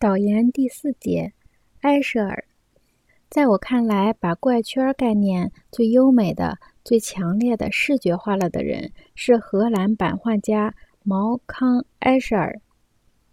导言第四节，埃舍尔。在我看来，把怪圈概念最优美的、最强烈的视觉化了的人是荷兰版画家毛康·埃舍尔。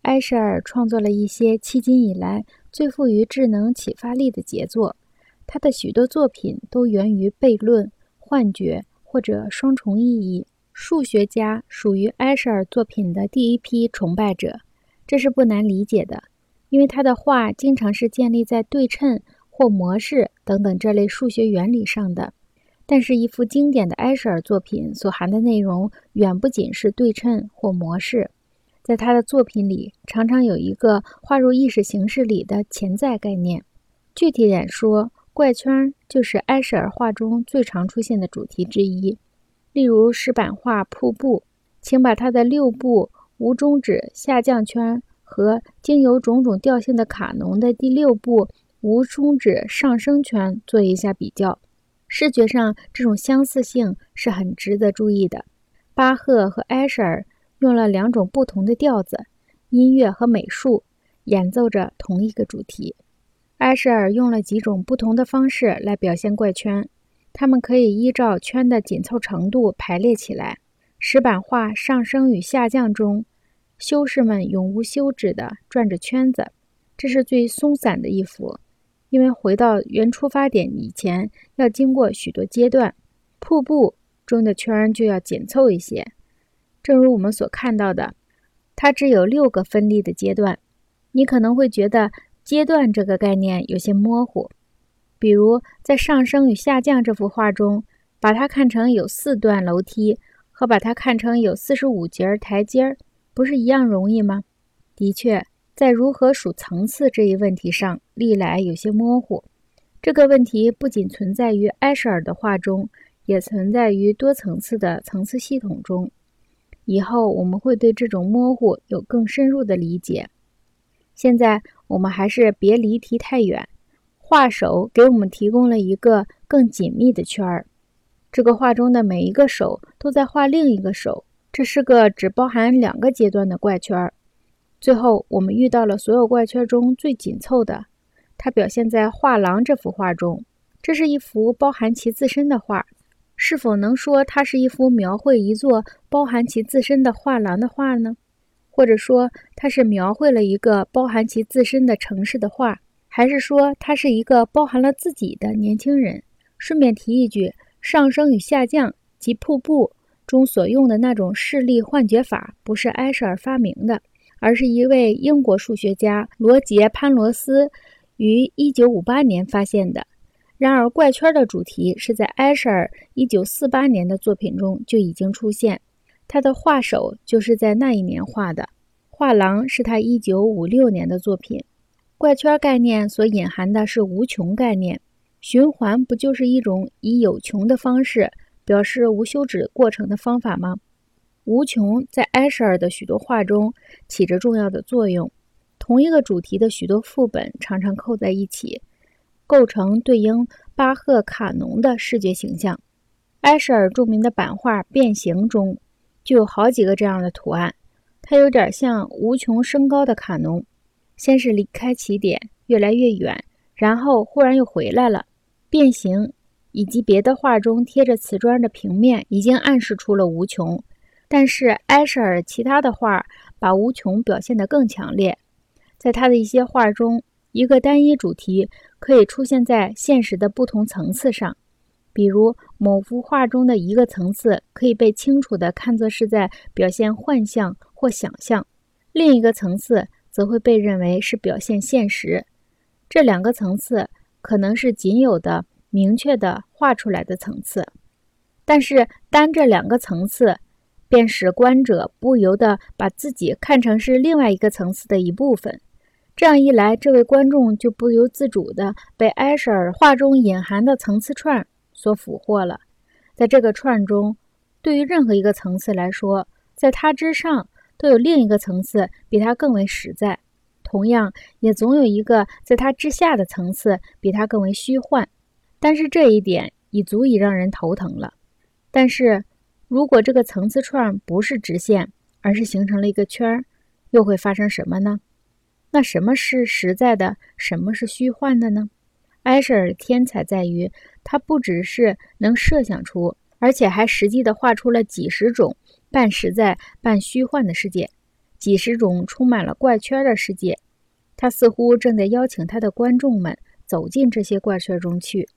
埃舍尔创作了一些迄今以来最富于智能启发力的杰作，他的许多作品都源于悖论、幻觉或者双重意义。数学家属于埃舍尔作品的第一批崇拜者，这是不难理解的。因为他的画经常是建立在对称或模式等等这类数学原理上的，但是，一幅经典的埃舍尔作品所含的内容远不仅是对称或模式，在他的作品里常常有一个划入意识形式里的潜在概念。具体点说，怪圈就是埃舍尔画中最常出现的主题之一。例如石板画《瀑布》，请把它的六步无终止下降圈。和经由种种调性的卡农的第六部无终止上升圈做一下比较，视觉上这种相似性是很值得注意的。巴赫和埃舍尔用了两种不同的调子，音乐和美术演奏着同一个主题。埃舍尔用了几种不同的方式来表现怪圈，它们可以依照圈的紧凑程度排列起来。石板画上升与下降中。修士们永无休止地转着圈子，这是最松散的一幅，因为回到原出发点以前要经过许多阶段。瀑布中的圈就要紧凑一些，正如我们所看到的，它只有六个分立的阶段。你可能会觉得“阶段”这个概念有些模糊，比如在上升与下降这幅画中，把它看成有四段楼梯，和把它看成有四十五节台阶儿。不是一样容易吗？的确，在如何数层次这一问题上，历来有些模糊。这个问题不仅存在于埃舍尔的画中，也存在于多层次的层次系统中。以后我们会对这种模糊有更深入的理解。现在我们还是别离题太远。画手给我们提供了一个更紧密的圈儿，这个画中的每一个手都在画另一个手。这是个只包含两个阶段的怪圈。最后，我们遇到了所有怪圈中最紧凑的，它表现在画廊这幅画中。这是一幅包含其自身的画，是否能说它是一幅描绘一座包含其自身的画廊的画呢？或者说，它是描绘了一个包含其自身的城市的画，还是说它是一个包含了自己的年轻人？顺便提一句，上升与下降及瀑布。中所用的那种视力幻觉法不是埃舍尔发明的，而是一位英国数学家罗杰·潘罗斯于1958年发现的。然而，怪圈的主题是在埃舍尔1948年的作品中就已经出现，他的画手就是在那一年画的。画廊是他1956年的作品。怪圈概念所隐含的是无穷概念，循环不就是一种以有穷的方式？表示无休止过程的方法吗？无穷在埃舍尔的许多画中起着重要的作用。同一个主题的许多副本常常扣在一起，构成对应巴赫卡农的视觉形象。埃舍尔著名的版画《变形》中就有好几个这样的图案，它有点像无穷升高的卡农，先是离开起点，越来越远，然后忽然又回来了，变形。以及别的画中贴着瓷砖的平面已经暗示出了无穷，但是埃舍尔其他的画把无穷表现得更强烈。在他的一些画中，一个单一主题可以出现在现实的不同层次上，比如某幅画中的一个层次可以被清楚地看作是在表现幻象或想象，另一个层次则会被认为是表现现实。这两个层次可能是仅有的。明确的画出来的层次，但是单这两个层次，便使观者不由得把自己看成是另外一个层次的一部分。这样一来，这位观众就不由自主地被埃舍尔画中隐含的层次串所俘获了。在这个串中，对于任何一个层次来说，在它之上都有另一个层次比它更为实在，同样也总有一个在它之下的层次比它更为虚幻。但是这一点已足以让人头疼了。但是，如果这个层次串不是直线，而是形成了一个圈儿，又会发生什么呢？那什么是实在的，什么是虚幻的呢？埃舍尔天才在于，他不只是能设想出，而且还实际的画出了几十种半实在半虚幻的世界，几十种充满了怪圈的世界。他似乎正在邀请他的观众们走进这些怪圈中去。